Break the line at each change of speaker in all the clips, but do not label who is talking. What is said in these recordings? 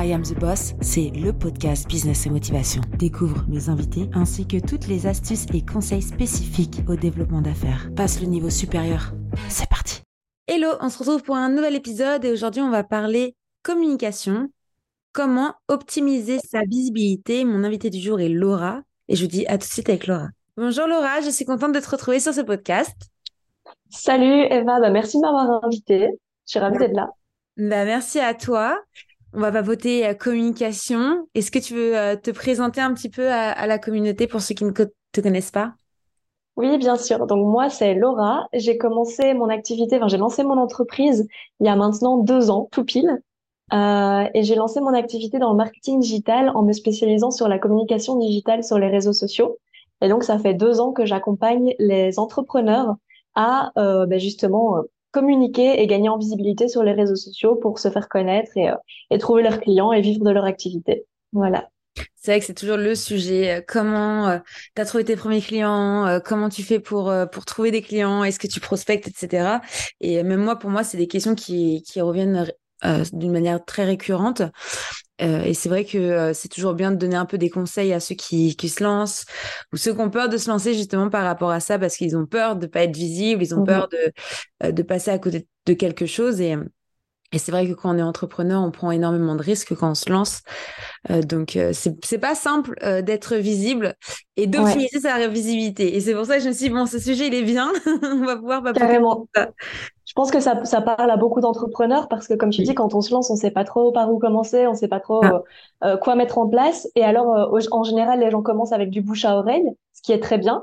I Am the Boss, c'est le podcast Business et Motivation. Découvre mes invités ainsi que toutes les astuces et conseils spécifiques au développement d'affaires. Passe le niveau supérieur. C'est parti. Hello, on se retrouve pour un nouvel épisode et aujourd'hui on va parler communication. Comment optimiser sa visibilité? Mon invité du jour est Laura et je vous dis à tout de suite avec Laura. Bonjour Laura, je suis contente de te retrouver sur ce podcast.
Salut Eva, bah, merci de m'avoir invitée. Je suis ravie d'être là.
Bah, merci à toi. On va voter à communication. Est-ce que tu veux euh, te présenter un petit peu à, la communauté pour ceux qui ne te connaissent pas?
Oui, bien sûr. Donc moi, c'est Laura. J'ai commencé mon activité, enfin j'ai lancé mon entreprise il y a maintenant deux ans, tout pile. Euh, et j'ai lancé mon activité dans le marketing digital en me spécialisant sur la communication digitale sur les réseaux sociaux. Et donc, ça fait deux ans que j'accompagne les entrepreneurs à euh, ben justement communiquer et gagner en visibilité sur les réseaux sociaux pour se faire connaître et, euh, et trouver leurs clients et vivre de leur activité. Voilà.
C'est vrai que c'est toujours le sujet. Euh, comment euh, tu as trouvé tes premiers clients Comment tu fais pour, trouver des clients Est-ce que tu prospectes, etc. Et même moi, pour moi, c'est des questions qui reviennent d'une manière très récurrente. Euh, et c'est vrai que euh, c'est toujours bien de donner un peu des conseils à ceux qui, qui se lancent ou ceux qui ont peur de se lancer justement par rapport à ça parce qu'ils ont peur de pas être visibles, ils ont mmh peur de, euh, de passer à côté de quelque chose. Et, et c'est vrai que quand on est entrepreneur, on prend énormément de risques quand on se lance. Euh, donc, euh, c'est pas simple euh, d'être visible et d'optimiser sa visibilité. Et c'est pour ça que je me suis dit, bon, ce sujet, il est bien. on va pouvoir
pas Carrément. Ça. Je pense que ça, ça parle à beaucoup d'entrepreneurs parce que, comme tu dis, quand on se lance, on sait pas trop par où commencer, on sait pas trop ah. quoi mettre en place. Et alors, en général, les gens commencent avec du bouche à oreille, ce qui est très bien.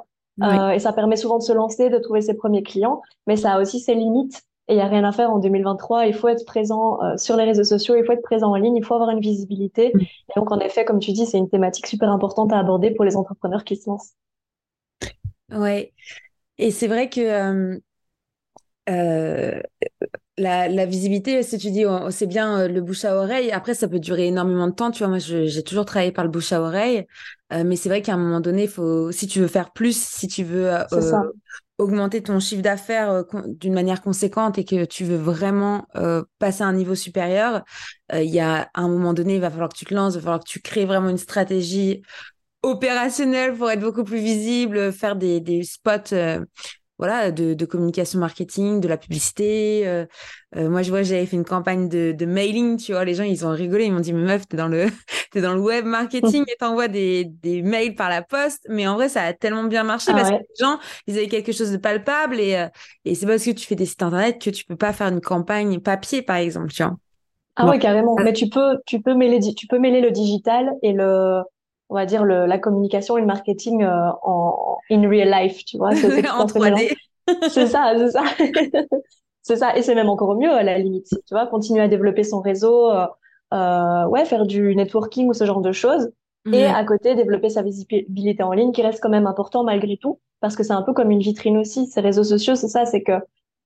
et ça permet souvent de se lancer, de trouver ses premiers clients. Mais ça a aussi ses limites et il n'y a rien à faire en 2023. Il faut être présent euh, sur les réseaux sociaux, il faut être présent en ligne, il faut avoir une visibilité. Mm. Et donc, en effet, comme tu dis, c'est une thématique super importante à aborder pour les entrepreneurs qui se lancent.
Ouais. Et c'est vrai que euh, euh, la, visibilité, si tu dis, oh, c'est bien le bouche à oreille. Après, ça peut durer énormément de temps. Tu vois, moi, j'ai toujours travaillé par le bouche à oreille. mais c'est vrai qu'à un moment donné, faut, si tu veux faire plus, si tu veux augmenter ton chiffre d'affaires euh, d'une manière conséquente et que tu veux vraiment euh, passer à un niveau supérieur, euh, il y a un moment donné, il va falloir que tu te lances, il va falloir que tu crées vraiment une stratégie opérationnelle pour être beaucoup plus visible, faire des, des spots voilà, de, communication marketing, de la publicité. Euh, euh, moi, je vois, j'avais fait une campagne de, mailing, tu vois, les gens, ils ont rigolé, ils m'ont dit, mais meuf, t'es dans le, es dans le web marketing et t'envoies des, des mails par la poste. Mais en vrai, ça a tellement bien marché ah parce que les gens, ils avaient quelque chose de palpable et, euh, et c'est parce que tu fais des sites internet que tu peux pas faire une campagne papier, par exemple, tu vois.
Ah ouais, carrément. Mais tu peux, tu peux mêler, tu peux mêler le digital et le, on va dire le, la communication et le marketing euh, en in real life, tu vois.
en 3D.
c'est ça, c'est ça. c'est ça. Et c'est même encore mieux à la limite, tu vois, continuer à développer son réseau, euh, euh, ouais, faire du networking ou ce genre de choses. Et à côté, développer sa visibilité en ligne qui reste quand même important malgré tout, parce que c'est un peu comme une vitrine aussi. Ces réseaux sociaux, c'est ça, c'est que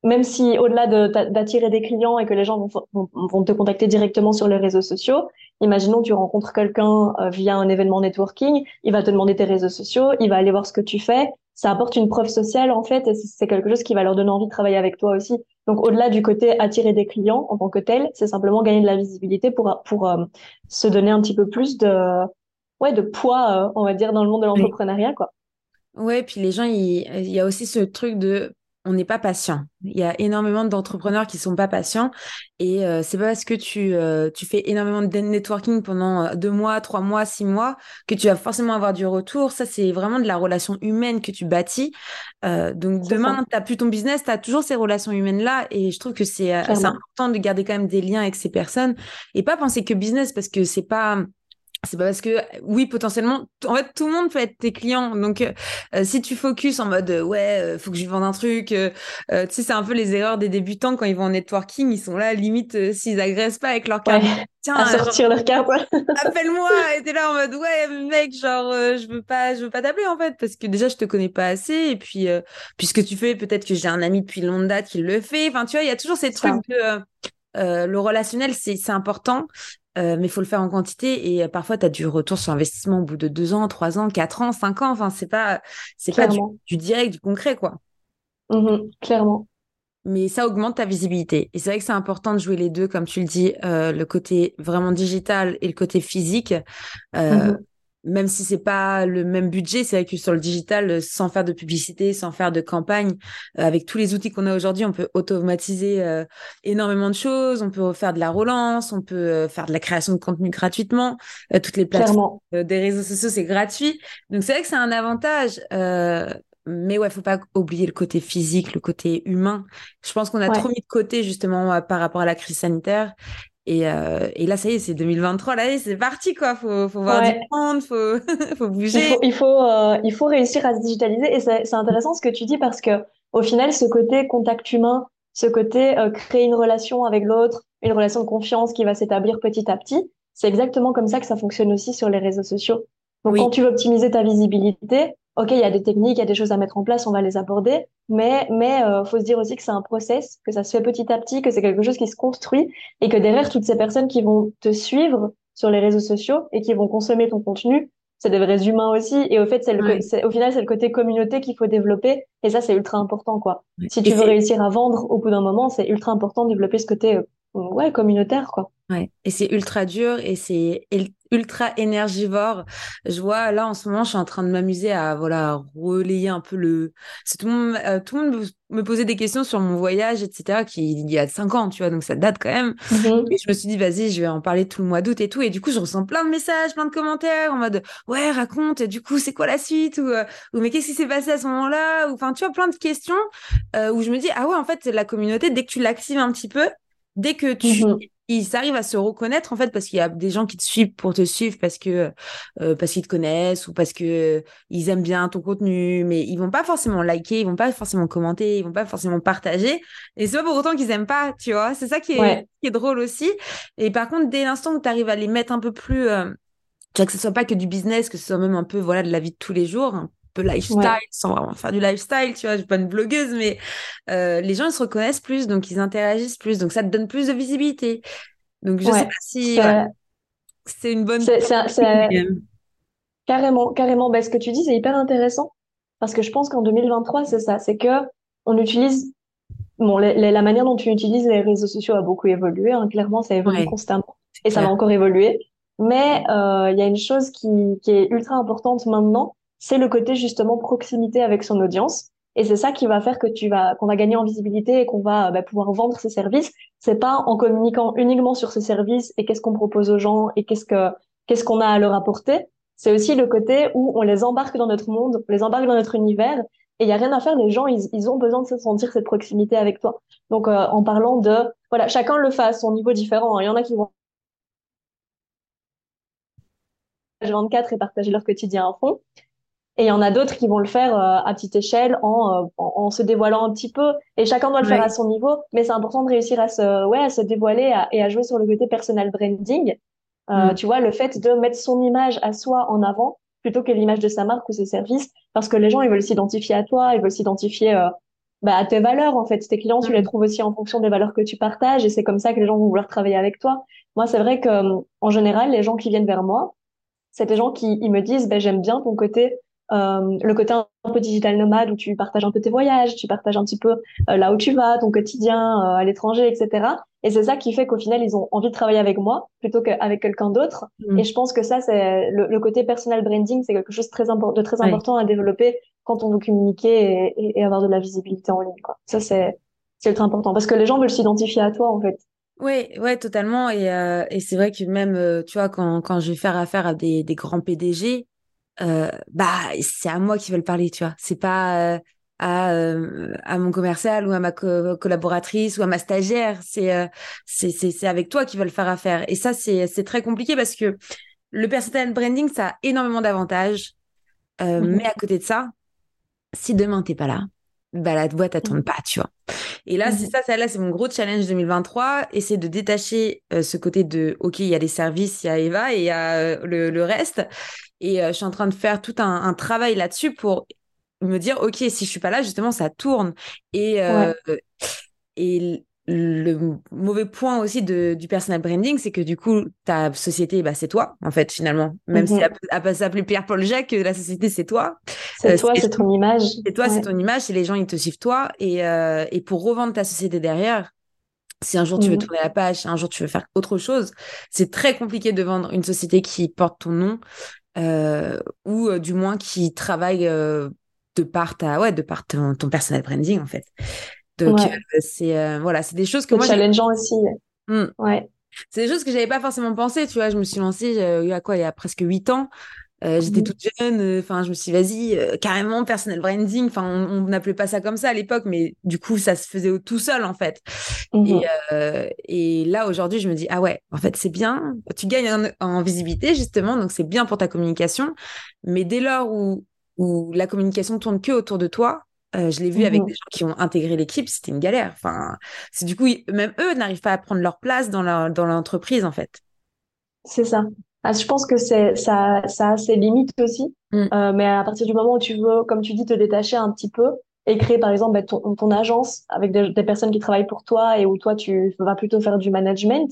même si au-delà d'attirer des clients et que les gens vont, vont, te contacter directement sur les réseaux sociaux, imaginons tu rencontres quelqu'un euh, via un événement networking, il va te demander tes réseaux sociaux, il va aller voir ce que tu fais, ça apporte une preuve sociale en fait et c'est quelque chose qui va leur donner envie de travailler avec toi aussi. Donc au-delà du côté attirer des clients en tant que tel, c'est simplement gagner de la visibilité pour pour euh, se donner un petit peu plus de ouais de poids euh, on va dire dans le monde de l'entrepreneuriat quoi.
Ouais, puis les gens, il, il, y a aussi ce truc de on n'est pas patient. Il y a énormément d'entrepreneurs qui sont pas patients et euh, c'est pas parce que tu, euh, tu fais énormément de networking pendant euh, deux mois, trois mois, six mois que tu vas forcément avoir du retour. Ça, c'est vraiment de la relation humaine que tu bâtis. donc demain, tu n'as plus ton business, tu as toujours ces relations humaines-là et je trouve que c'est important de garder quand même des liens avec ces personnes et pas penser que business parce que c'est pas c'est pas parce que oui potentiellement en fait tout le monde peut être tes clients. Donc euh, euh, si tu focuses en mode euh, ouais faut que je vende un truc tu sais c'est un peu les erreurs des débutants quand ils vont en networking. Ils sont là limite s'ils agressent pas avec leur carte.
Tiens à sortir leur carte.
appelle-moi. Et t'es là en mode ouais mec genre je veux pas je veux pas t'appeler en fait parce que déjà je te connais pas assez. Et puis puisque tu fais peut-être que j'ai un ami depuis longue date qui le fait. Enfin tu vois il y a toujours ces trucs de le relationnel, c'est important. Euh, mais il faut le faire en quantité et euh, parfois tu as du retour sur investissement au bout de deux ans, trois ans, quatre ans, cinq ans. Enfin, c'est pas, c'est pas du, direct, du concret, quoi.
Mmh clairement.
mais ça augmente ta visibilité. Et c'est vrai que c'est important de jouer les deux, comme tu le dis, euh, le côté vraiment digital et le côté physique. Euh, mhm. Même si c'est pas le même budget, c'est vrai que sur le digital, sans faire de publicité, sans faire de campagne, euh, avec tous les outils qu'on a aujourd'hui, on peut automatiser énormément de choses. On peut faire de la relance, on peut faire de la création de contenu gratuitement. toutes les plateformes des réseaux sociaux, c'est gratuit. Donc c'est vrai que c'est un avantage mais ouais, faut pas oublier le côté physique, le côté humain. Je pense qu'on a trop mis de côté justement euh, par rapport à la crise sanitaire. Et, euh, et là, ça y est, c'est 2023, là, c'est parti, quoi. Faut, faut voir du monde, faut, faut bouger.
Il faut, euh, il faut, réussir à se digitaliser. Et c'est intéressant ce que tu dis parce que au final, ce côté contact humain, ce côté créer une relation avec l'autre, une relation de confiance qui va s'établir petit à petit, c'est exactement comme ça que ça fonctionne aussi sur les réseaux sociaux. Donc, quand tu veux optimiser ta visibilité, ok, il y a des techniques, il y a des choses à mettre en place, on va les aborder, mais mais euh, faut se dire aussi que c'est un process, que ça se fait petit à petit, que c'est quelque chose qui se construit et que derrière toutes ces personnes qui vont te suivre sur les réseaux sociaux et qui vont consommer ton contenu, c'est des vrais humains aussi. Et au fait, c'est au final, c'est le côté communauté qu'il faut développer. Et ça, c'est ultra important, quoi. Si tu veux réussir à vendre au bout d'un moment, c'est ultra important de développer ce côté, euh, ouais, communautaire, quoi.
Ouais. Et c'est ultra dur et c'est ultra énergivore. Je vois là en ce moment, je suis en train de m'amuser à voilà relayer un peu le. C'est tout le monde, euh, tout le monde me posait des questions sur mon voyage, etc. Qui il y a cinq ans, tu vois, donc ça date quand même. Mm-hmm. Et je me suis dit vas-y, je vais en parler tout le mois d'août et tout. Et du coup, je ressens plein de messages, plein de commentaires en mode ouais raconte. Du coup, c'est quoi la suite? Ou, euh, ou mais qu'est-ce qui s'est passé à ce moment-là? Ou enfin tu vois plein de questions euh, où je me dis ah ouais en fait la communauté dès que tu l'actives un petit peu, dès que tu mm-hmm ils arrivent à se reconnaître en fait parce qu'il y a des gens qui te suivent pour te suivre parce que euh, parce qu'ils te connaissent ou parce que ils aiment bien ton contenu. Mais ils vont pas forcément liker ils vont pas forcément commenter ils vont pas forcément partager. Et c'est pas pour autant qu'ils aiment pas tu vois. C'est ça qui est qui est drôle aussi. Et par contre dès l'instant où tu arrives à les mettre un peu plus euh, tu vois que ce soit pas que du business que ce soit même un peu voilà de la vie de tous les jours peu lifestyle, sans vraiment faire du lifestyle, tu vois, je suis pas une blogueuse, mais euh, les gens ils se reconnaissent plus, donc ils interagissent plus, donc ça te donne plus de visibilité. Donc je sais pas si c'est une bonne. C'est,
carrément, carrément. Ben, ce que tu dis, c'est hyper intéressant parce que je pense qu'en 2023, c'est ça, c'est que on utilise bon, la manière dont tu utilises les réseaux sociaux a beaucoup évolué. Hein, clairement, ça évolue constamment et ça va encore évoluer. Mais euh, il y a une chose qui, qui est ultra importante maintenant, c'est le côté justement proximité avec son audience. Et c'est ça qui va faire que tu vas, qu'on va gagner en visibilité et qu'on va bah, pouvoir vendre ses services. C'est pas en communiquant uniquement sur ses services et qu'est-ce qu'on propose aux gens et qu'est-ce que, qu'est-ce qu'on a à leur apporter. C'est aussi le côté où on les embarque dans notre monde, on les embarque dans notre univers et il y a rien à faire. Les gens, ils, ils, ont besoin de se sentir cette proximité avec toi. Donc, euh, en parlant de, voilà, chacun le fait à son niveau différent. Hein. Il y en a qui vont 24 et partager leur quotidien à fond. Et il y en a d'autres qui vont le faire euh, à petite échelle euh, en, en, se dévoilant un petit peu. Et chacun doit le faire à son niveau. Mais c'est important de réussir à se, ouais, à se dévoiler et à jouer sur le côté personal branding. Euh, mm. Tu vois, le fait de mettre son image à soi en avant plutôt que l'image de sa marque ou ses services. Parce que les gens, ils veulent s'identifier à toi, ils veulent s'identifier bah, à tes valeurs. En fait, tes clients, tu les mm. trouves aussi en fonction des valeurs que tu partages. Et c'est comme ça que les gens vont vouloir travailler avec toi. Moi, c'est vrai que en général, les gens qui viennent vers moi, c'est des gens qui ils me disent, ben, j'aime bien ton côté euh, le côté un peu digital nomade où tu partages un peu tes voyages, tu partages un petit peu euh, là où tu vas, ton quotidien euh, à l'étranger, etc. Et c'est ça qui fait qu'au final, ils ont envie de travailler avec moi plutôt qu'avec quelqu'un d'autre. Mm. Et je pense que ça, c'est le, côté personal branding, c'est quelque chose de très, de très important à développer quand on veut communiquer et, et, avoir de la visibilité en ligne. Quoi. Ça, c'est ultra important parce que les gens veulent s'identifier à toi, en fait.
Oui, ouais, totalement. Et, euh, et c'est vrai que même, tu vois, quand, quand je vais faire affaire à des, des grands PDG, euh, bah c'est à moi qui veulent parler, tu vois. C'est pas euh, à, euh, à mon commercial ou à ma collaboratrice ou à ma stagiaire. C'est c'est c'est avec toi qu'ils veulent faire affaire. Et ça c'est c'est très compliqué parce que le personal branding ça a énormément d'avantages, mmh mais à côté de ça, si demain t'es pas là, bah la boîte elle tourne mmh. pas, tu vois. Et là, c'est mmh ça, ça là, c'est mon gros challenge 2023, et c'est de détacher ce côté de, ok, il y a les services, il y a Eva et il y a le, le, reste, et euh, je suis en train de faire tout un, travail là-dessus pour me dire, OK, si je suis pas là, justement, ça tourne. Et, euh, et le mauvais point aussi de, du personal branding, c'est que du coup, ta société, bah, c'est toi, en fait, finalement. Même si elle, elle peut s'appeler Pierre-Paul Jacques, la société, c'est toi.
C'est toi, c'est ton image.
C'est toi, c'est ton image, et les gens, ils te suivent toi. Et, et pour revendre ta société derrière, si un jour tu veux mmh tourner la page, si un jour tu veux faire autre chose, c'est très compliqué de vendre une société qui porte ton nom euh, ou euh, du moins qui travaille euh, de part ta, ouais, de part ton, ton, personal branding en fait. Donc c'est voilà, c'est des choses que
moi challengeant aussi.
Mmh.
Ouais.
C'est des choses que j'avais pas forcément pensé, tu vois. Je me suis lancée il y a quoi, il y a presque huit ans. Euh, j'étais mmh. toute jeune, euh, enfin, je me suis dit, vas-y, euh, carrément, personal branding. Enfin, on n'appelait pas ça comme ça à l'époque, mais du coup, ça se faisait tout seul, en fait. Mmh. Et, et, là, aujourd'hui, je me dis, ah ouais, en fait, c'est bien. Tu gagnes en, visibilité, justement, donc c'est bien pour ta communication. Mais dès lors où, où la communication tourne que autour de toi, je l'ai vu avec mmh. des gens qui ont intégré l'équipe, c'était une galère. Enfin, c'est du coup, même eux n'arrivent pas à prendre leur place dans l'entreprise, en fait.
C'est ça. Ah, je pense que c'est ça, ça a ses limites aussi. Mm. Euh, mais à partir du moment où tu veux, comme tu dis, te détacher un petit peu et créer par exemple bah, ton, ton, agence avec des, des, personnes qui travaillent pour toi et où toi tu vas plutôt faire du management,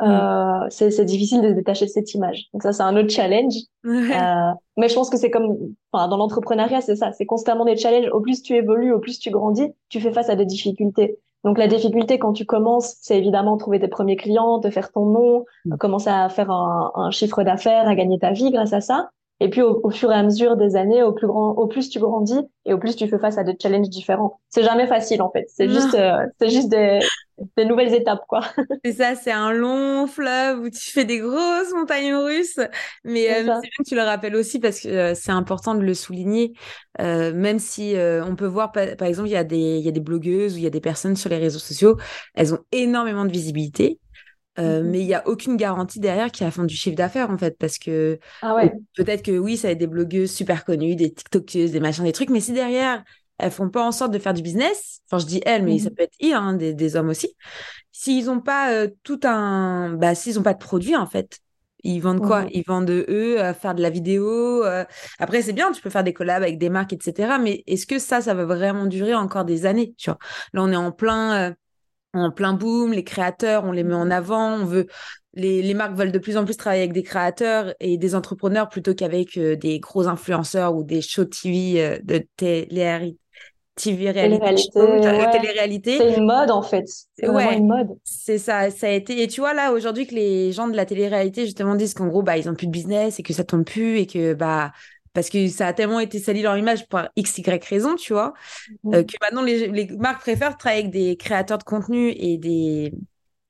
mm. euh, c'est difficile de se détacher de cette image. Donc ça, c'est un autre challenge. Euh, mais je pense que c'est comme, enfin, dans l'entrepreneuriat, c'est ça, c'est constamment des challenges. Au plus tu évolues, au plus tu grandis, tu fais face à des difficultés. Donc la difficulté quand tu commences, c'est évidemment trouver tes premiers clients, te faire ton nom, mm. commencer à faire un, un chiffre d'affaires, à gagner ta vie grâce à ça. Et puis au, fur et à mesure des années, au plus grand, au plus tu grandis et au plus tu fais face à des challenges différents. C'est jamais facile en fait. C'est juste, euh, c'est juste des, des nouvelles étapes quoi.
C'est ça, c'est un long fleuve où tu fais des grosses montagnes russes. Mais c'est euh, bien que tu le rappelles aussi parce que euh, c'est important de le souligner. même si on peut voir par, par exemple il y a des il y a des blogueuses ou il y a des personnes sur les réseaux sociaux, elles ont énormément de visibilité. Euh, mmh mais il n'y a aucune garantie derrière qui a fait du chiffre d'affaires en fait parce que
ah ouais.
peut-être que oui ça va être des blogueuses super connues des tiktokeuses des machins des trucs mais si derrière elles font pas en sorte de faire du business enfin je dis elles mais ça mmh peut être ils hein, des, des, hommes aussi s'ils ont pas euh, tout un bah s'ils ont pas de produit en fait ils vendent quoi? Ils vendent eux à faire de la vidéo. Euh. Après, c'est bien, tu peux faire des collabs avec des marques, etc. Mais est-ce que ça, ça va vraiment durer encore des années tu vois? Là, on est en plein, en plein boom, les créateurs, on les met en avant, on veut les, les, marques veulent de plus en plus travailler avec des créateurs et des entrepreneurs plutôt qu'avec euh, des gros influenceurs ou des shows TV euh, de télé TV réalité,
télé-réalité. C'est une mode en fait. C'est ouais, une mode.
C'est ça, ça a été. Et tu vois là aujourd'hui que les gens de la télé-réalité justement disent qu'en gros bah ils ont plus de business et que ça tourne plus et que bah parce que ça a tellement été sali leur image pour x y raison, tu vois, mmh. euh, que maintenant les, les, marques préfèrent travailler avec des créateurs de contenu et des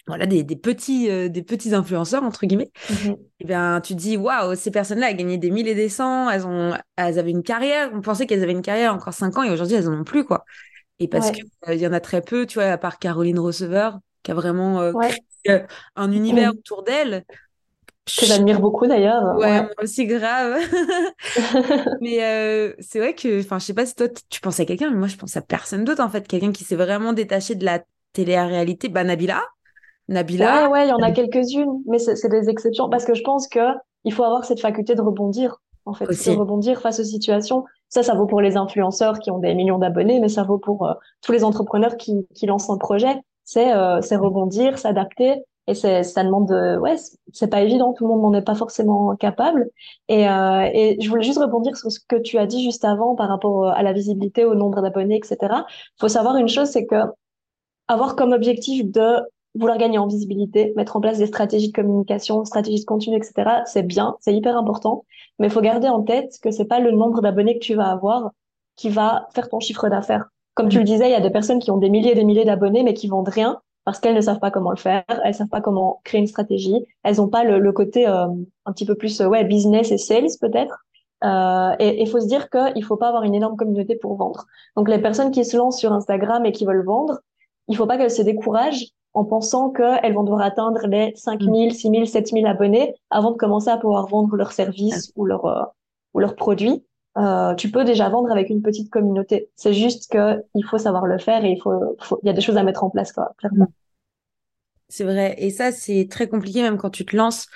voilà des, des petits euh, des petits influenceurs entre guillemets. Mmh. Et eh bien tu te dis waouh ces personnes-là gagné des mille et des cents, elles ont elles avaient une carrière, on pensait qu'elles avaient une carrière encore cinq ans et aujourd'hui elles en ont plus quoi. Et parce qu'il que il y en a très peu, tu vois, à part Caroline Receveur qui a vraiment euh, créé un univers mmh. autour d'elle
que j'admire beaucoup d'ailleurs.
Ouais, aussi grave. mais euh, c'est vrai que, enfin, je sais pas si toi tu penses à quelqu'un, mais moi je pense à personne d'autre en fait. Quelqu'un qui s'est vraiment détaché de la télé-réalité. Bah, Nabila. Nabila.
Ouais, ouais, il y en a quelques-unes, mais c'est des exceptions parce que je pense que il faut avoir cette faculté de rebondir, en fait, de rebondir face aux situations. Ça, ça vaut pour les influenceurs qui ont des millions d'abonnés, mais ça vaut pour euh, tous les entrepreneurs qui, qui lancent un projet. C'est euh, rebondir, s'adapter et c'est ça demande de, ouais c'est pas évident tout le monde n'en est pas forcément capable. Et euh, et je voulais juste rebondir sur ce que tu as dit juste avant par rapport à la visibilité au nombre d'abonnés etc faut savoir une chose c'est que avoir comme objectif de vouloir gagner en visibilité mettre en place des stratégies de communication stratégies de contenu etc c'est bien c'est hyper important. Mais il faut garder en tête que c'est pas le nombre d'abonnés que tu vas avoir qui va faire ton chiffre d'affaires. Comme tu le disais il y a des personnes qui ont des milliers et des milliers d'abonnés mais qui vendent rien parce qu'elles ne savent pas comment le faire, elles savent pas comment créer une stratégie, elles n'ont pas le, le côté euh, un petit peu plus ouais business et sales peut-être. Euh, et il faut se dire qu'il faut pas avoir une énorme communauté pour vendre. Donc les personnes qui se lancent sur Instagram et qui veulent vendre, il faut pas qu'elles se découragent en pensant qu'elles vont devoir atteindre les 5000, 6000, 7000 abonnés avant de commencer à pouvoir vendre leurs services ou leurs euh, ou leurs produits. Euh, tu peux déjà vendre avec une petite communauté. C'est juste que il faut savoir le faire et il faut, il y a des choses à mettre en place, quoi, clairement.
C'est vrai. Et ça, c'est très compliqué, même quand tu te lances.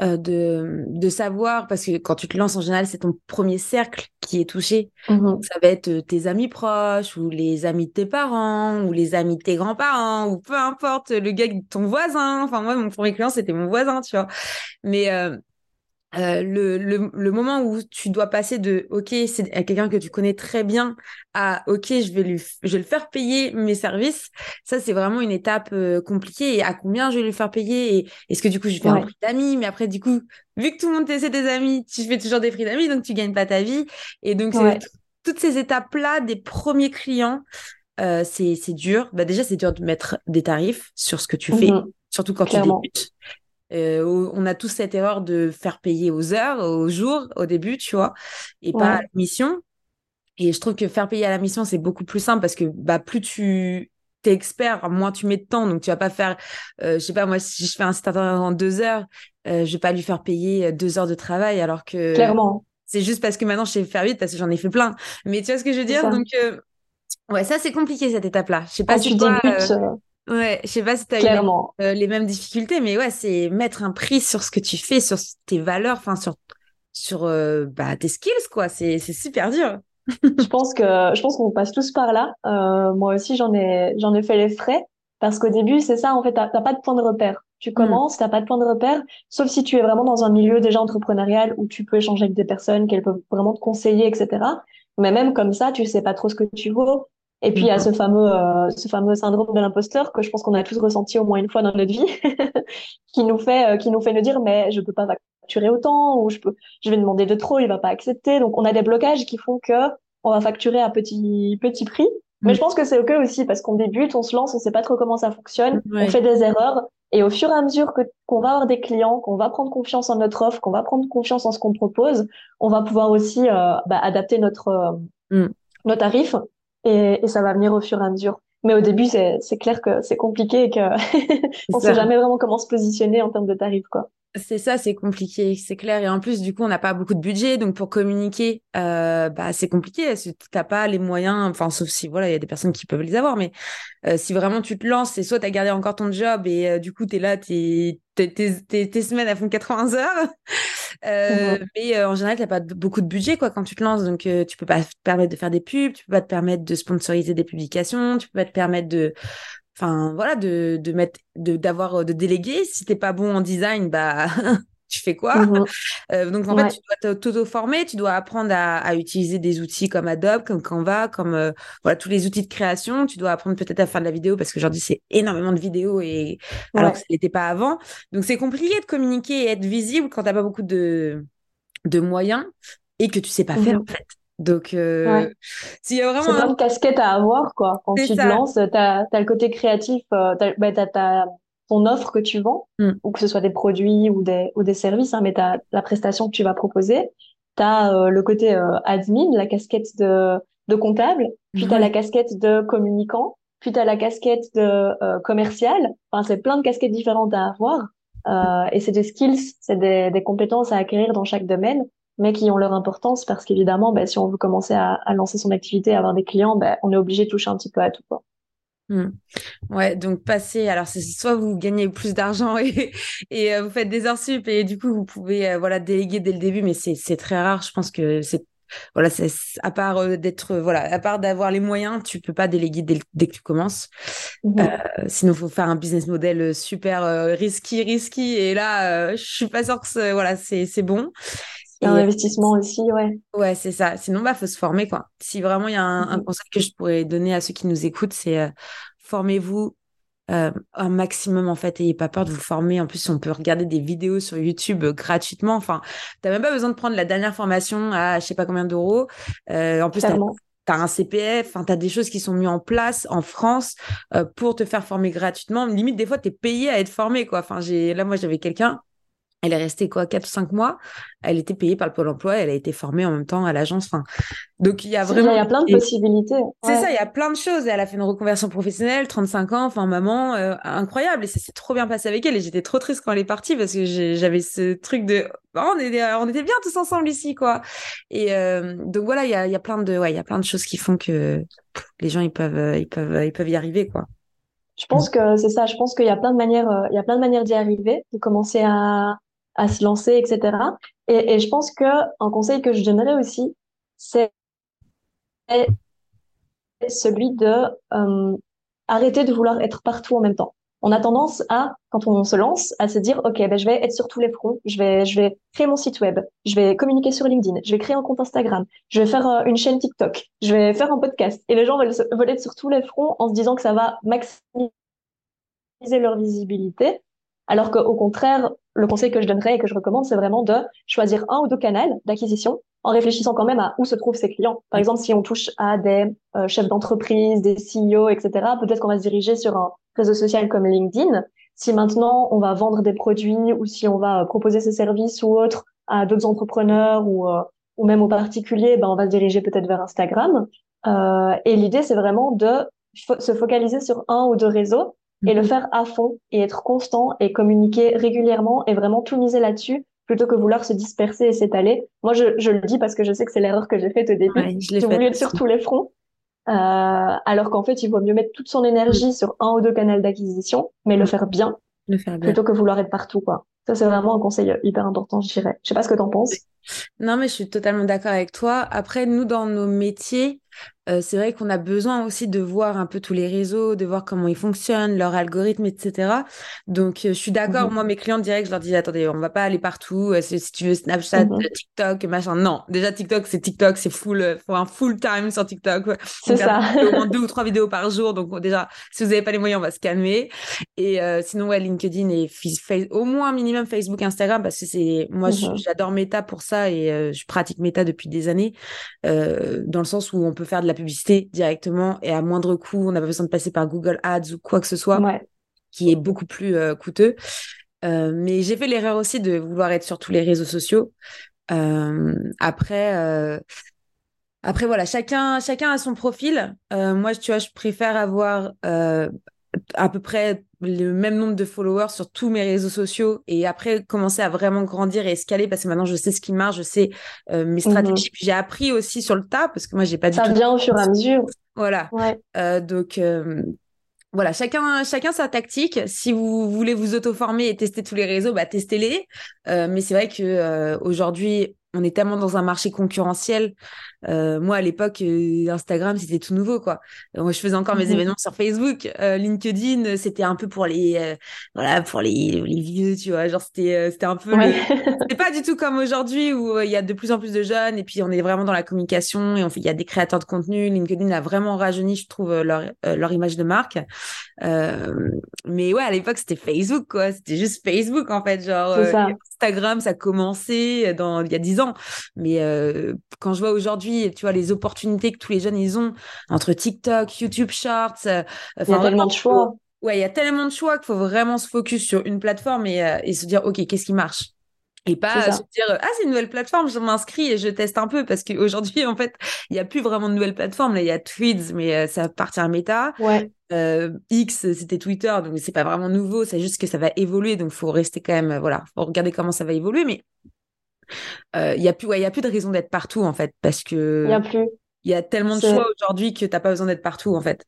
euh, de, de savoir, parce que quand tu te lances en général, c'est ton premier cercle qui est touché.
Mhm.
Ça va être euh, tes amis proches, ou les amis de tes parents, ou les amis de tes grands-parents, ou peu importe, le gars, ton voisin. Enfin, moi, mon premier client, c'était mon voisin, tu vois. Mais euh, euh, le, le, le, moment où tu dois passer de OK, c'est à quelqu'un que tu connais très bien à OK, je vais lui je vais le faire payer mes services, ça c'est vraiment une étape euh, compliquée. Et à combien je vais lui faire payer? Et est-ce que du coup je fais un prix d'amis? Mais après du coup vu que tout le monde c'est des amis, tu fais toujours des prix d'amis donc tu gagnes pas ta vie. Et donc toutes ces étapes là des premiers clients euh, c'est c'est dur. Bah déjà c'est dur de mettre des tarifs sur ce que tu fais,
mhm.
surtout quand tu débutes. Euh, on a tous cette erreur de faire payer aux heures, aux jours, au début, tu vois, et pas à la mission. Et je trouve que faire payer à la mission, c'est beaucoup plus simple parce que bah, plus tu es expert, moins tu mets de temps. Donc, tu vas pas faire, euh, je sais pas, moi, si je fais un site internet en deux heures, euh, je vais pas lui faire payer deux heures de travail alors que.
Clairement.
C'est juste parce que maintenant, je sais faire vite parce que j'en ai fait plein. Mais tu vois ce que je veux dire? Donc, ouais, ça, c'est compliqué cette étape-là. Je sais pas si
tu
toi,
débutes.
Ouais, je sais pas si tu as eu euh, les, mêmes difficultés, mais ouais, c'est mettre un prix sur ce que tu fais, sur tes valeurs, enfin sur sur euh, bah, tes skills quoi. C'est super dur.
je pense que je pense qu'on passe tous par là. Euh, moi aussi, j'en ai j'en ai fait les frais parce qu'au début, c'est ça en fait, t'as pas de point de repère. Tu hmm. commences, t'as pas de point de repère, sauf si tu es vraiment dans un milieu déjà entrepreneurial où tu peux échanger avec des personnes, qu'elles peuvent vraiment te conseiller, etc. Mais même comme ça, tu sais pas trop ce que tu vaux. Et puis il y a ce fameux, euh, ce fameux syndrome de l'imposteur que je pense qu'on a tous ressenti au moins une fois dans notre vie, qui nous fait, euh, qui nous fait nous dire mais je peux pas facturer autant ou je peux, je vais demander de trop, il va pas accepter. Donc on a des blocages qui font que on va facturer à petit petit prix. Mais mm. je pense que c'est ok aussi parce qu'on débute, on se lance, on sait pas trop comment ça fonctionne, on fait des erreurs et au fur et à mesure que qu'on va avoir des clients, qu'on va prendre confiance en notre offre, qu'on va prendre confiance en ce qu'on propose, on va pouvoir aussi euh, bah, adapter notre mm. nos tarifs et, et, ça va venir au fur et à mesure. Mais au début, c'est clair que c'est compliqué et que on sait jamais vraiment comment se positionner en termes de tarifs, quoi.
C'est ça, c'est compliqué, c'est clair. Et en plus, du coup, on n'a pas beaucoup de budget, donc pour communiquer, euh, bah, c'est compliqué. Tu n'as pas les moyens, enfin, sauf si voilà, il y a des personnes qui peuvent les avoir, mais euh, si vraiment tu te lances, c'est soit tu as gardé encore ton job et euh, du coup, tu es là, tes, tes, semaines elles font 80 heures, euh, mmh mais en général, tu n'as pas beaucoup de budget quoi quand tu te lances, donc tu peux pas te permettre de faire des pubs, tu peux pas te permettre de sponsoriser des publications, tu peux pas te permettre de enfin voilà de, de mettre de d'avoir de déléguer. Si t'es pas bon en design bah tu fais quoi? Mmh euh, donc en fait tu dois t'auto-former tu dois apprendre à, à, utiliser des outils comme Adobe comme Canva comme euh, voilà tous les outils de création. Tu dois apprendre peut-être à faire de la vidéo parce que aujourd'hui c'est énormément de vidéos et alors que ça n'était pas avant. Donc c'est compliqué de communiquer et être visible quand t'as pas beaucoup de de moyens et que tu sais pas faire mmh en fait. Donc, euh,
s'il y a vraiment. C'est plein de casquettes à avoir, quoi. Quand tu te lances, tu as, le côté créatif, euh, tu as, bah, ton offre que tu vends, mm. ou que ce soit des produits ou des, ou des services, hein, mais tu as la prestation que tu vas proposer. Tu as euh, le côté euh, admin, la casquette de, de comptable, puis tu as la casquette de communicant, puis tu as la casquette de euh, commercial. Enfin, c'est plein de casquettes différentes à avoir. et c'est des skills, c'est des, des compétences à acquérir dans chaque domaine mais qui ont leur importance parce qu'évidemment, ben, si on veut commencer à, lancer son activité, à avoir des clients, ben, on est obligé de toucher un petit peu à tout. Quoi.
Hmm. Ouais, donc passer, alors c'est soit vous gagnez plus d'argent et, et euh, vous faites des heures sup et du coup vous pouvez euh, voilà déléguer dès le début, mais c'est très rare. Je pense que c'est voilà, c'est à part euh, d'être voilà, à part d'avoir les moyens, tu peux pas déléguer dès, dès que tu commences. Mmh sinon, faut faire un business model super risky, risky. Et là, je suis pas sûre que voilà, c'est c'est bon.
Un investissement aussi, ouais.
Ouais, c'est ça. Sinon, bah, faut se former, quoi. Si vraiment il y a un, mmh conseil que je pourrais donner à ceux qui nous écoutent, c'est euh, formez-vous euh, un maximum, en fait. Ayez pas peur de vous former. En plus, on peut regarder des vidéos sur YouTube euh, gratuitement. Enfin, t'as même pas besoin de prendre la dernière formation à je sais pas combien d'euros. en plus, t'as as un CPF, enfin, tu as des choses qui sont mises en place en France pour te faire former gratuitement. Limite, des fois, tu es payé à être formé, quoi. Enfin, j'ai là, moi, j'avais quelqu'un elle est restée quoi, 4 ou 5 mois. Elle était payée par le Pôle emploi, elle a été formée en même temps à l'agence. Enfin, donc il y a vraiment.
Il y a plein de possibilités.
C'est ça, il y a plein de choses. elle a fait une reconversion professionnelle, 35 ans, enfin maman, euh, incroyable. Et ça s'est trop bien passé avec elle. Et j'étais trop triste quand elle est partie parce que j'avais ce truc de. Oh, on, était, on était bien tous ensemble ici, quoi. Et euh, donc voilà, il y a, y a plein de, ouais, il y a plein de choses qui font que les gens ils peuvent, ils peuvent, ils peuvent y arriver, quoi.
Je pense que c'est ça. Je pense qu'il y a plein de manières, il y a plein de manières d'y arriver, de commencer à à se lancer, etc. Et, je pense que un conseil que je donnerais aussi, c'est celui de euh, arrêter de vouloir être partout en même temps. On a tendance à, quand on se lance, à se dire, OK, ben, je vais être sur tous les fronts, je vais, je vais créer mon site web, je vais communiquer sur LinkedIn, je vais créer un compte Instagram, je vais faire euh, une chaîne TikTok, je vais faire un podcast. Et les gens veulent être sur tous les fronts en se disant que ça va maximiser leur visibilité. Alors qu'au contraire, le conseil que je donnerais et que je recommande, c'est vraiment de choisir un ou deux canaux d'acquisition en réfléchissant quand même à où se trouvent ses clients. Par exemple, si on touche à des euh, chefs d'entreprise, des CEO, etc., peut-être qu'on va se diriger sur un réseau social comme LinkedIn. Si maintenant on va vendre des produits ou si on va proposer ses services ou autres à d'autres entrepreneurs ou, euh, ou même aux particuliers, ben on va se diriger peut-être vers Instagram. Euh, et l'idée, c'est vraiment de se focaliser sur un ou deux réseaux et le mhm. faire à fond et être constant et communiquer régulièrement et vraiment tout miser là-dessus plutôt que vouloir se disperser et s'étaler. Moi, je, je, le dis parce que je sais que c'est l'erreur que j'ai faite au début. j'ai voulu être sur tous les fronts. Euh, alors qu'en fait, il vaut mieux mettre toute son énergie sur un ou deux canaux d'acquisition, mais le faire bien, le faire bien, plutôt que vouloir être partout, quoi. Ça, c'est vraiment un conseil hyper important, je dirais. Je sais pas ce que tu en penses.
Non, mais je suis totalement d'accord avec toi. Après, nous, dans nos métiers, euh, c'est vrai qu'on a besoin aussi de voir un peu tous les réseaux, de voir comment ils fonctionnent, leur algorithme, etc. Donc, euh, je suis d'accord. Mhm. Moi, mes clients directs, je leur dis attendez, on va pas aller partout. Euh, si, tu veux Snapchat, mhm. TikTok, machin. Non, déjà TikTok, c'est TikTok, c'est full, faut un full time sur TikTok.
C'est ça.
Au moins deux ou trois vidéos par jour. Donc, déjà, si vous n'avez pas les moyens, on va se calmer. Et sinon, ouais, LinkedIn et au moins minimum Facebook, Instagram, parce que c'est moi, mhm. j'adore Meta pour ça et je pratique Meta depuis des années, dans le sens où on peut faire de la publicité directement et à moindre coût. On n'a pas besoin de passer par Google Ads ou quoi que ce soit, qui est beaucoup plus euh, coûteux. Euh, mais j'ai fait l'erreur aussi de vouloir être sur tous les réseaux sociaux. Euh, après, après voilà, chacun, chacun a son profil. moi, tu vois, je préfère avoir à peu près le même nombre de followers sur tous mes réseaux sociaux et après commencer à vraiment grandir et escaler parce que maintenant je sais ce qui marche, je sais euh, mes mhm. stratégies. J'ai appris aussi sur le tas parce que moi j'ai pas
du Ça
tout.
Ça vient au fur et à mesure.
Voilà. Euh, donc euh, voilà, chacun, chacun sa tactique. Si vous voulez vous auto-former et tester tous les réseaux, bah testez-les. mais c'est vrai que aujourd'hui, on est tellement dans un marché concurrentiel. Euh, moi, à l'époque, euh, Instagram, c'était tout nouveau, quoi. Moi, je faisais encore mes mhm. événements sur Facebook. Euh, LinkedIn, c'était un peu pour les, voilà, pour les, les, vieux, tu vois. Genre, c'était, c'était un peu. C'est pas du tout comme aujourd'hui où il y a de plus en plus de jeunes et puis on est vraiment dans la communication et on fait, il y a des créateurs de contenu. LinkedIn a vraiment rajeuni, je trouve, leur, leur image de marque. mais ouais, à l'époque, c'était Facebook, quoi. C'était juste Facebook, en fait. Genre, Instagram, ça commençait dans, il y a dix ans. Mais quand je vois aujourd'hui tu vois, les opportunités que tous les jeunes, ils ont entre TikTok, YouTube Shorts.
Euh, il y a tellement de choix.
Ouais, il y a tellement de choix qu'il faut vraiment se focus sur une plateforme et, euh, et se dire, OK, qu'est-ce qui marche? Et pas se dire ah c'est une nouvelle plateforme je m'inscris et je teste un peu parce qu'aujourd'hui en fait il y a plus vraiment de nouvelles plateformes là il y a Tweets mais euh, ça appartient à Meta
ouais.
X c'était Twitter donc c'est pas vraiment nouveau c'est juste que ça va évoluer donc faut rester quand même voilà faut regarder comment ça va évoluer mais il euh, y a plus ouais, y a plus de raison d'être partout en fait parce que
il y a plus
il y a tellement de choix aujourd'hui que t'as pas besoin d'être partout en fait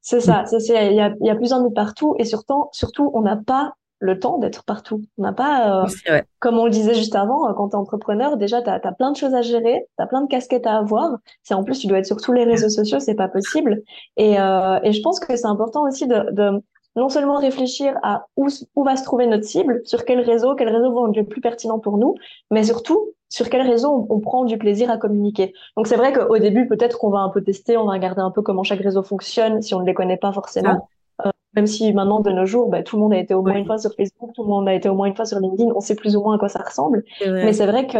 c'est ça il y a, y a plus partout et surtout surtout on n'a pas le temps d'être partout. On n'a pas, euh, comme on le disait juste avant, euh, quand tu es entrepreneur, déjà, tu as, plein de choses à gérer, tu as plein de casquettes à avoir. En plus, tu dois être sur tous les réseaux sociaux, c'est pas possible. Et, euh, et je pense que c'est important aussi de, de, non seulement réfléchir à où, où va se trouver notre cible, sur quel réseau, quel réseau va être le plus pertinent pour nous, mais surtout sur quel réseau on, prend du plaisir à communiquer. Donc c'est vrai qu'au début, peut-être qu'on va un peu tester, on va regarder un peu comment chaque réseau fonctionne si on ne les connaît pas forcément. Euh, même si maintenant, de nos jours, bah, tout le monde a été au moins une fois sur Facebook, tout le monde a été au moins une fois sur LinkedIn, on sait plus ou moins à quoi ça ressemble. Mais c'est vrai que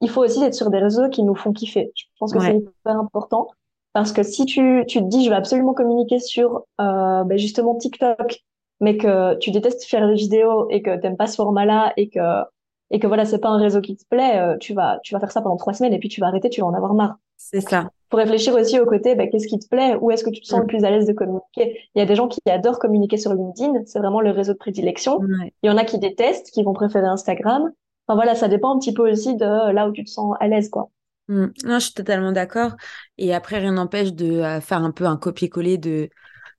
il faut aussi être sur des réseaux qui nous font kiffer. Je pense que c'est hyper important. Parce que si tu, tu te dis, je vais absolument communiquer sur euh, ben justement TikTok, mais que tu détestes faire des vidéos et que t'aimes pas ce format-là et que et que voilà, c'est pas un réseau qui te plaît, euh, tu vas tu vas faire ça pendant trois semaines et puis tu vas arrêter, tu vas en avoir marre.
C'est ça.
Pour réfléchir aussi au côté, ben, qu'est-ce qui te plaît, où est-ce que tu te sens le mm. plus à l'aise de communiquer. Il y a des gens qui adorent communiquer sur LinkedIn, c'est vraiment le réseau de prédilection. Il y en a qui détestent, qui vont préférer Instagram. Enfin voilà, ça dépend un petit peu aussi de là où tu te sens à l'aise, quoi.
Mm. Non, je suis totalement d'accord. Et après, rien n'empêche de euh, faire un peu un copier-coller de,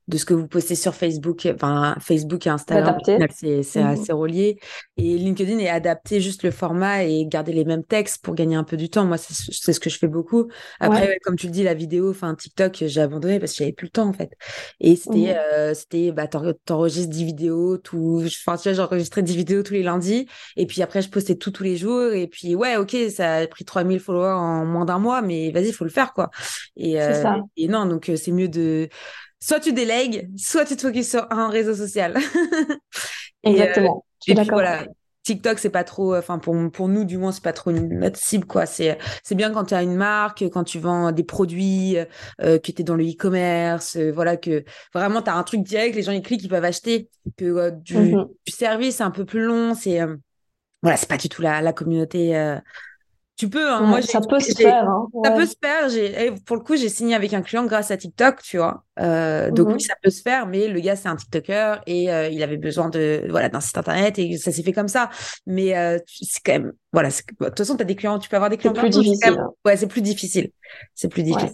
de ce que vous postez sur Facebook. Enfin, Facebook et Instagram, c'est mhm. assez relié. Et LinkedIn est adapté juste le format et garder les mêmes textes pour gagner un peu du temps. Moi, c'est ce que je fais beaucoup. Après, comme tu le dis, la vidéo, enfin TikTok, j'ai abandonné parce que j'avais plus le temps en fait. Et c'était, mhm. euh, c'était, bah, t'enregistres 10 vidéos, tout. Enfin, tu vois, j'enregistrais 10 vidéos tous les lundis. Et puis après, je postais tout tous les jours. Et puis, ouais, ok, ça a pris 3000 followers en moins d'un mois, mais vas-y, il faut le faire quoi. Et, euh, et non, donc euh, c'est mieux de soit tu délègues, soit tu te focuses sur un réseau social.
Exactement.
et, puis voilà, TikTok, c'est pas trop, enfin pour, pour nous du moins, c'est pas trop notre cible quoi. C'est c'est bien quand tu as une marque, quand tu vends des produits, euh, que tu es dans le e-commerce, euh, voilà que vraiment tu as un truc direct, les gens ils cliquent, ils peuvent acheter. Que euh, du, du, service, c'est un peu plus long, c'est voilà, c'est pas du tout la, la communauté tu peux, hein. moi,
ça peut se faire. Hein.
Ça peut se faire. J'ai, pour le coup, j'ai signé avec un client grâce à TikTok, tu vois. Euh, donc oui, mhm. ça peut se faire, mais le gars c'est un TikToker et euh, il avait besoin de voilà d'un site internet et ça s'est fait comme ça. Mais euh, c'est quand même voilà. De toute façon, tu as des clients, tu peux avoir des clients.
C'est plus difficile.
Ouais, c'est plus difficile. C'est plus difficile.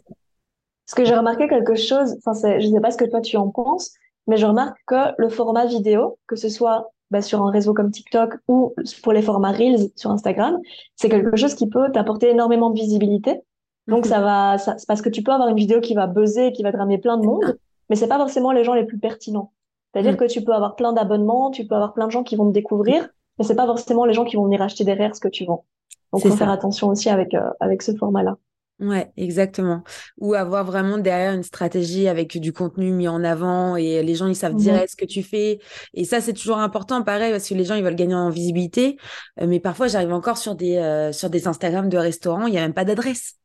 Parce que j'ai remarqué quelque chose. Enfin, je sais pas ce que toi tu en penses, mais je remarque que le format vidéo, que ce soit bah, sur un réseau comme TikTok ou pour les formats Reels sur Instagram, c'est quelque chose qui peut t'apporter énormément de visibilité. Donc, mhm. ça va, ça, parce que tu peux avoir une vidéo qui va buzzer, qui va te ramener plein de monde, mais c'est pas forcément les gens les plus pertinents. C'est-à-dire mhm. que tu peux avoir plein d'abonnements, tu peux avoir plein de gens qui vont te découvrir, mais c'est pas forcément les gens qui vont venir acheter derrière ce que tu vends. Donc, faut faire attention aussi avec, euh, avec ce format-là.
Ouais, exactement. Ou avoir vraiment derrière une stratégie avec du contenu mis en avant et les gens, ils savent dire ce que tu fais. Et ça, c'est toujours important, pareil, parce que les gens, ils veulent gagner en visibilité. Euh, mais parfois, j'arrive encore sur des, euh, sur des Instagram de restaurants, il n'y a même pas d'adresse.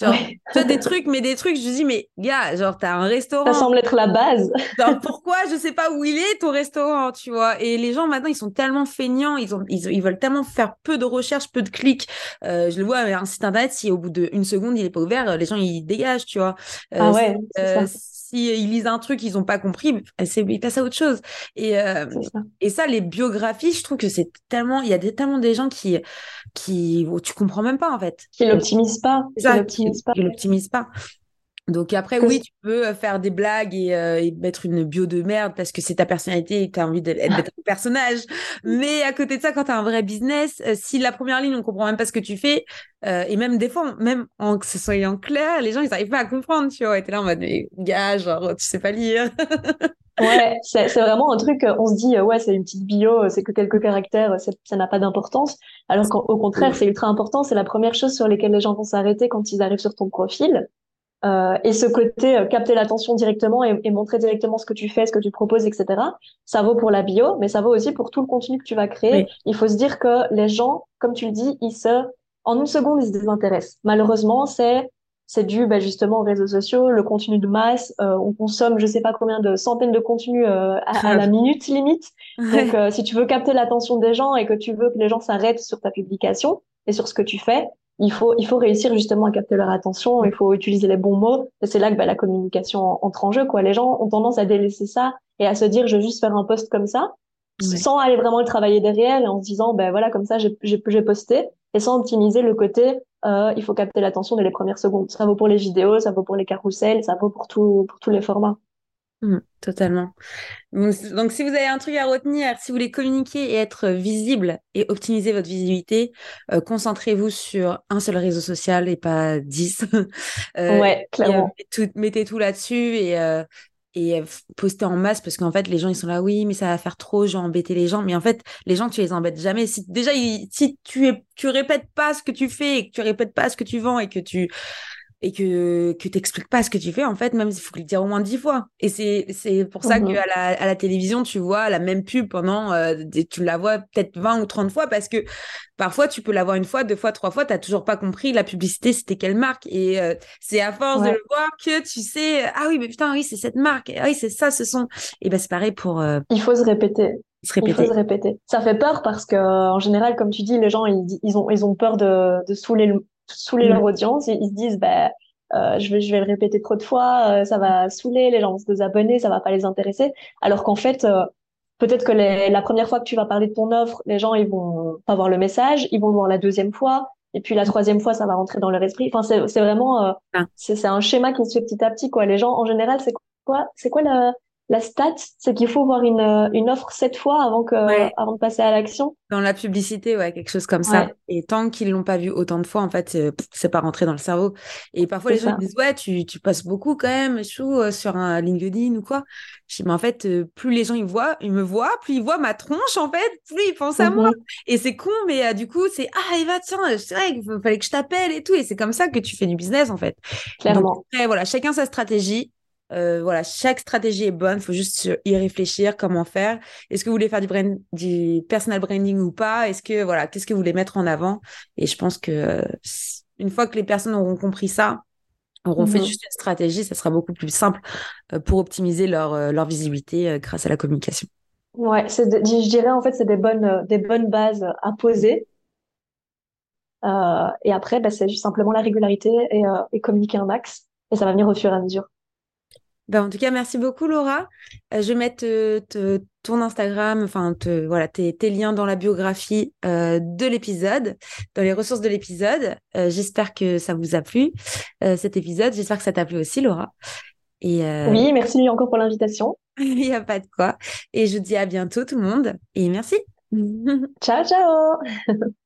Genre, tu des trucs, mais des trucs, je dis, mais gars, genre, t'as un restaurant.
Ça semble être la base.
genre, pourquoi je sais pas où il est, ton restaurant, tu vois? Et les gens, maintenant, ils sont tellement feignants, ils, ont, ils, veulent tellement faire peu de recherches, peu de clics. Euh, je le vois, un site internet, si au bout d'une seconde, il est pas ouvert, les gens, ils dégagent, tu vois.
Euh, ah ouais,
euh, si ils lisent un truc, ils ont pas compris, c'est ils passent à autre chose. Et euh, ça. et ça, les biographies, je trouve que c'est tellement, il y a des, tellement des gens qui qui tu comprends même pas en fait.
Qui l'optimisent pas.
Qui l'optimisent pas. Qui l'optimisent pas. Donc après, oui, tu peux euh, faire des blagues euh, et, mettre une bio de merde parce que c'est ta personnalité et que tu as envie d'être un personnage. Mais à côté de ça, quand tu as un vrai business, euh, si la première ligne, on comprend même pas ce que tu fais, et même des fois, même en que ce soit en clair, les gens, ils n'arrivent pas à comprendre, tu vois. Et es là en mode, mais gars, genre, tu sais pas lire.
ouais, c'est vraiment un truc, on se dit, ouais, c'est une petite bio, c'est que quelques caractères, ça n'a pas d'importance. Alors qu'au contraire, c'est ultra important, c'est la première chose sur lesquelles les gens vont s'arrêter quand ils arrivent sur ton profil. Euh, et ce côté euh, capter l'attention directement et, et, montrer directement ce que tu fais, ce que tu proposes, etc. Ça vaut pour la bio, mais ça vaut aussi pour tout le contenu que tu vas créer. Il faut se dire que les gens, comme tu le dis, ils se, en une seconde, ils se désintéressent. Malheureusement, c'est c'est dû bah, justement aux réseaux sociaux, le contenu de masse. Euh, on consomme, je sais pas combien de centaines de contenus à, à, la minute limite. Donc, si tu veux capter l'attention des gens et que tu veux que les gens s'arrêtent sur ta publication et sur ce que tu fais, il faut, il faut réussir justement à capter leur attention, il faut utiliser les bons mots. C'est là que bah, la communication entre en jeu. Quoi. Les gens ont tendance à délaisser ça et à se dire, je vais juste faire un post comme ça, sans aller vraiment le travailler derrière et en se disant, ben voilà, comme ça, j'ai posté, et sans optimiser le côté, euh, il faut capter l'attention dès les premières secondes. Ça vaut pour les vidéos, ça vaut pour les carousels, ça vaut pour, tout, pour tous les formats.
Mmh, totalement. Donc, si vous avez un truc à retenir, si vous voulez communiquer et être visible et optimiser votre visibilité, euh, concentrez-vous sur un seul réseau social et pas dix.
euh, ouais, clairement.
mettez tout là-dessus et, euh, et postez en masse parce qu'en fait, les gens, ils sont là, oui, mais ça va faire trop, j'ai embêté les gens. Mais en fait, les gens, tu les embêtes jamais. Si, déjà, si tu, es, tu répètes pas ce que tu fais et que tu répètes pas ce que tu vends et que tu et que que t'expliques pas ce que tu fais en fait même il faut le dire au moins dix fois. Et c'est c'est pour ça mmh qu'à la à la télévision tu vois la même pub pendant euh, tu la vois peut-être 20 ou 30 fois parce que parfois tu peux la voir une fois deux fois trois fois t'as toujours pas compris la publicité c'était quelle marque. Et euh, c'est à force de le voir que tu sais ah oui mais putain oui c'est cette marque. Ah oui c'est ça ce sont et ben c'est pareil pour euh,
il faut se répéter. se répéter. Il faut se répéter. Ça fait peur parce que en général, comme tu dis, les gens ils, ils ont ils ont peur de, de saouler le, saouler leur mm. audience. Ils, se disent, bah, euh, je, vais, je vais le répéter trop de fois, euh, ça va saouler, les gens vont se désabonner, ça va pas les intéresser. Alors qu'en fait, euh, peut-être que la première fois que tu vas parler de ton offre, les gens ils vont pas voir le message, ils vont le voir la deuxième fois, et puis la mm. troisième fois, ça va rentrer dans leur esprit. Enfin, c'est vraiment, euh, ah. c'est un schéma qui se fait petit à petit, quoi. Les gens, en général, c'est quoi, c'est quoi la, la stat, c'est qu'il faut voir une, euh, une offre sept fois avant, que, avant de passer à l'action.
Dans la publicité, ouais, quelque chose comme ça. Et tant qu'ils l'ont pas vu autant de fois, en fait, c'est pas rentré dans le cerveau. Et parfois, les gens disent, ouais, tu, tu passes beaucoup quand même, chou, euh, sur un LinkedIn ou quoi. Je dis, mais en fait, euh, plus les gens ils voient, ils me voient, plus ils voient ma tronche, en fait, plus ils pensent à moi. Mhm. Et c'est con, mais du coup, c'est, ah, Eva, tiens, c'est vrai qu'il fallait que je t'appelle et tout. Et c'est comme ça que tu fais du business, en fait.
Clairement.
Donc, voilà, chacun sa stratégie. Euh, voilà, chaque stratégie est bonne, il faut juste y réfléchir, comment faire. Est-ce que vous voulez faire du, brand, du personal branding ou pas? Est-ce que voilà, qu'est-ce que vous voulez mettre en avant? Et je pense que euh, une fois que les personnes auront compris ça, auront fait mhm. juste une stratégie, ça sera beaucoup plus simple euh, pour optimiser leur, leur visibilité grâce à la communication.
Ouais, je dirais en fait c'est des bonnes des bonnes bases à poser. et après, bah, c'est juste simplement la régularité et, et communiquer un max. Et ça va venir au fur et à mesure.
Ben, en tout cas, merci beaucoup, Laura. Euh, je vais mettre euh, ton Instagram, enfin, voilà, tes, liens dans la biographie euh, de l'épisode, dans les ressources de l'épisode. J'espère que ça vous a plu, cet épisode. J'espère que ça t'a plu aussi, Laura.
Et, Oui, merci encore pour l'invitation.
Il n'y a pas de quoi. Et je vous dis à bientôt, tout le monde. Et merci.
ciao, ciao